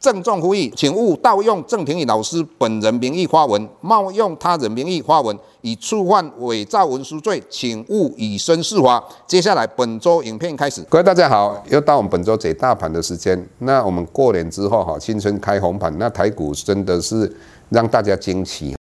郑重呼吁，请勿盗用郑庭宇老师本人名义发文，冒用他人名义发文，以触犯伪造文书罪，请勿以身试法。接下来本周影片开始，各位大家好，又到我们本周解大盘的时间。那我们过年之后哈，新春开红盘，那台股真的是让大家惊奇，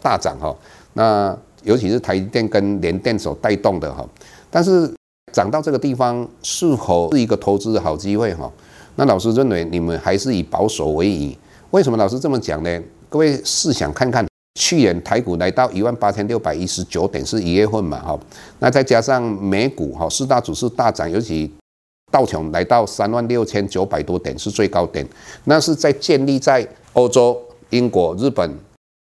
大涨哈。那尤其是台电跟联电所带动的哈，但是涨到这个地方，是否是一个投资的好机会哈？那老师认为你们还是以保守为宜，为什么老师这么讲呢？各位试想看看，去年台股来到一万八千六百一十九点是一月份嘛，哈，那再加上美股哈四大指数大涨，尤其道琼来到三万六千九百多点是最高点，那是在建立在欧洲、英国、日本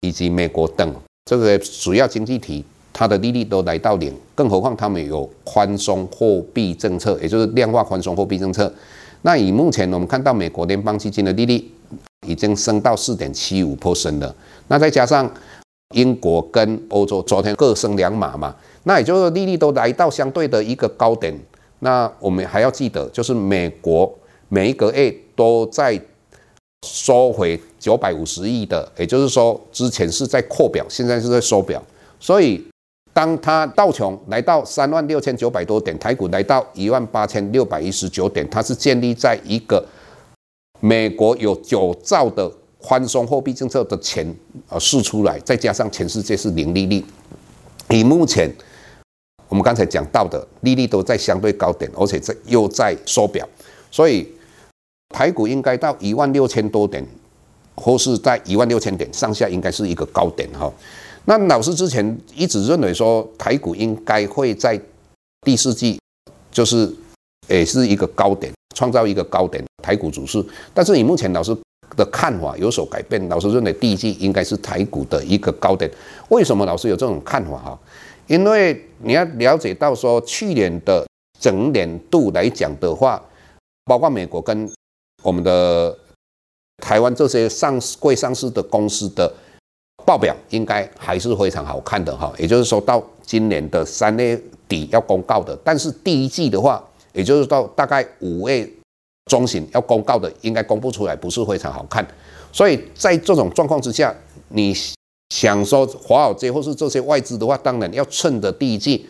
以及美国等这个主要经济体，它的利率都来到零，更何况他们有宽松货币政策，也就是量化宽松货币政策。那以目前我们看到美国联邦基金的利率已经升到四点七五 percent 了，那再加上英国跟欧洲昨天各升两码嘛，那也就是利率都来到相对的一个高点。那我们还要记得，就是美国每一个月都在收回九百五十亿的，也就是说之前是在扩表，现在是在收表，所以。当它道琼来到三万六千九百多点，台股来到一万八千六百一十九点，它是建立在一个美国有九兆的宽松货币政策的钱呃释出来，再加上全世界是零利率，以目前我们刚才讲到的利率都在相对高点，而且在又在缩表，所以台股应该到一万六千多点，或是在一万六千点上下，应该是一个高点哈。那老师之前一直认为说台股应该会在第四季，就是也是一个高点，创造一个高点，台股走势。但是以目前老师的看法有所改变，老师认为第一季应该是台股的一个高点。为什么老师有这种看法哈？因为你要了解到说去年的整年度来讲的话，包括美国跟我们的台湾这些上市柜上市的公司的。报表应该还是非常好看的哈，也就是说到今年的三月底要公告的，但是第一季的话，也就是到大概五月中旬要公告的，应该公布出来不是非常好看，所以在这种状况之下，你想说华尔街或是这些外资的话，当然要趁着第一季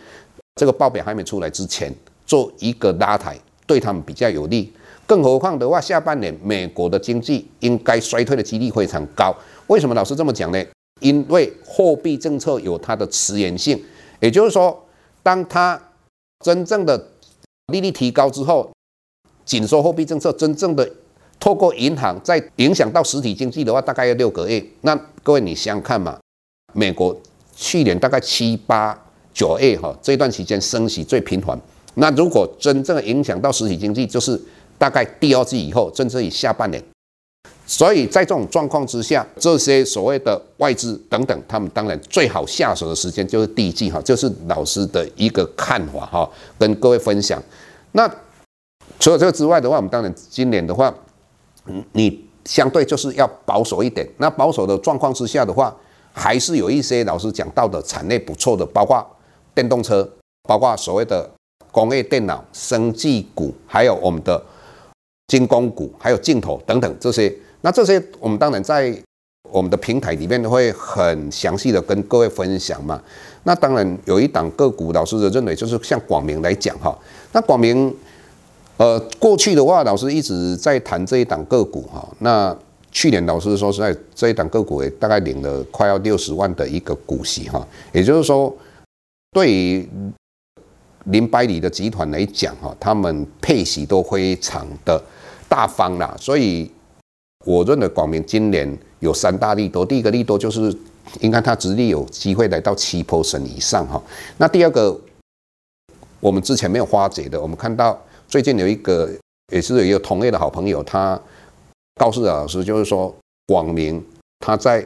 这个报表还没出来之前做一个拉抬，对他们比较有利。更何况的话，下半年美国的经济应该衰退的几率非常高。为什么老师这么讲呢？因为货币政策有它的迟延性，也就是说，当它真正的利率提高之后，紧缩货币政策真正的透过银行再影响到实体经济的话，大概要六个月。那各位你想想看嘛，美国去年大概七八九月哈这段期间升息最频繁，那如果真正影响到实体经济，就是大概第二季以后，甚至于下半年。所以在这种状况之下，这些所谓的外资等等，他们当然最好下手的时间就是第一季哈，就是老师的一个看法哈，跟各位分享。那除了这个之外的话，我们当然今年的话，你相对就是要保守一点。那保守的状况之下的话，还是有一些老师讲到的产业不错的，包括电动车，包括所谓的工业电脑、生技股，还有我们的军工股，还有镜头等等这些。那这些我们当然在我们的平台里面会很详细的跟各位分享嘛。那当然有一档个股，老师的认为就是像广明来讲哈。那广明，呃，过去的话，老师一直在谈这一档个股哈。那去年老师说实在，这一档个股也大概领了快要六十万的一个股息哈。也就是说，对于林百里的集团来讲哈，他们配息都非常的大方啦，所以。我认为广明今年有三大利多，第一个利多就是应该它直利有机会来到七 p 神以上哈。那第二个，我们之前没有花解的，我们看到最近有一个也是有一个同业的好朋友，他告诉老师，就是说广明他在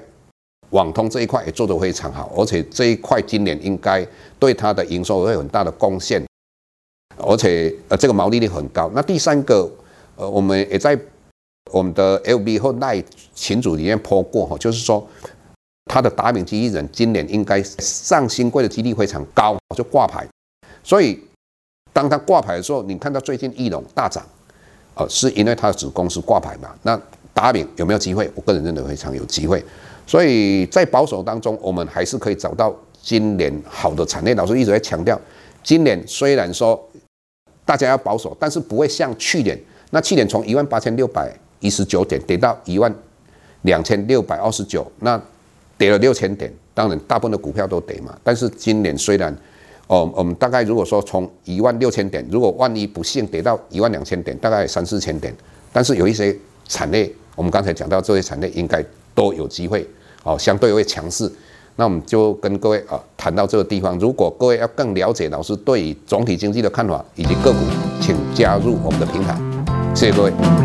网通这一块也做得非常好，而且这一块今年应该对他的营收会有很大的贡献，而且呃这个毛利率很高。那第三个，呃我们也在我们的 LB 或 LINE 群组里面 po 过哈，就是说。他的达敏机器人今年应该上新贵的几率非常高，就挂牌。所以当他挂牌的时候，你看到最近义隆大涨，呃，是因为他的子公司挂牌嘛？那达敏有没有机会？我个人认为非常有机会。所以在保守当中，我们还是可以找到今年好的产业。老师一直在强调，今年虽然说大家要保守，但是不会像去年。那去年从一万八千六百一十九点跌到一万两千六百二十九，那。跌了六千点，当然大部分的股票都跌嘛。但是今年虽然，哦，我们大概如果说从一万六千点，如果万一不幸跌到一万两千点，大概三四千点。但是有一些产业，我们刚才讲到这些产业应该都有机会，哦，相对会强势。那我们就跟各位啊谈到这个地方。如果各位要更了解老师对于总体经济的看法以及个股，请加入我们的平台。谢谢各位。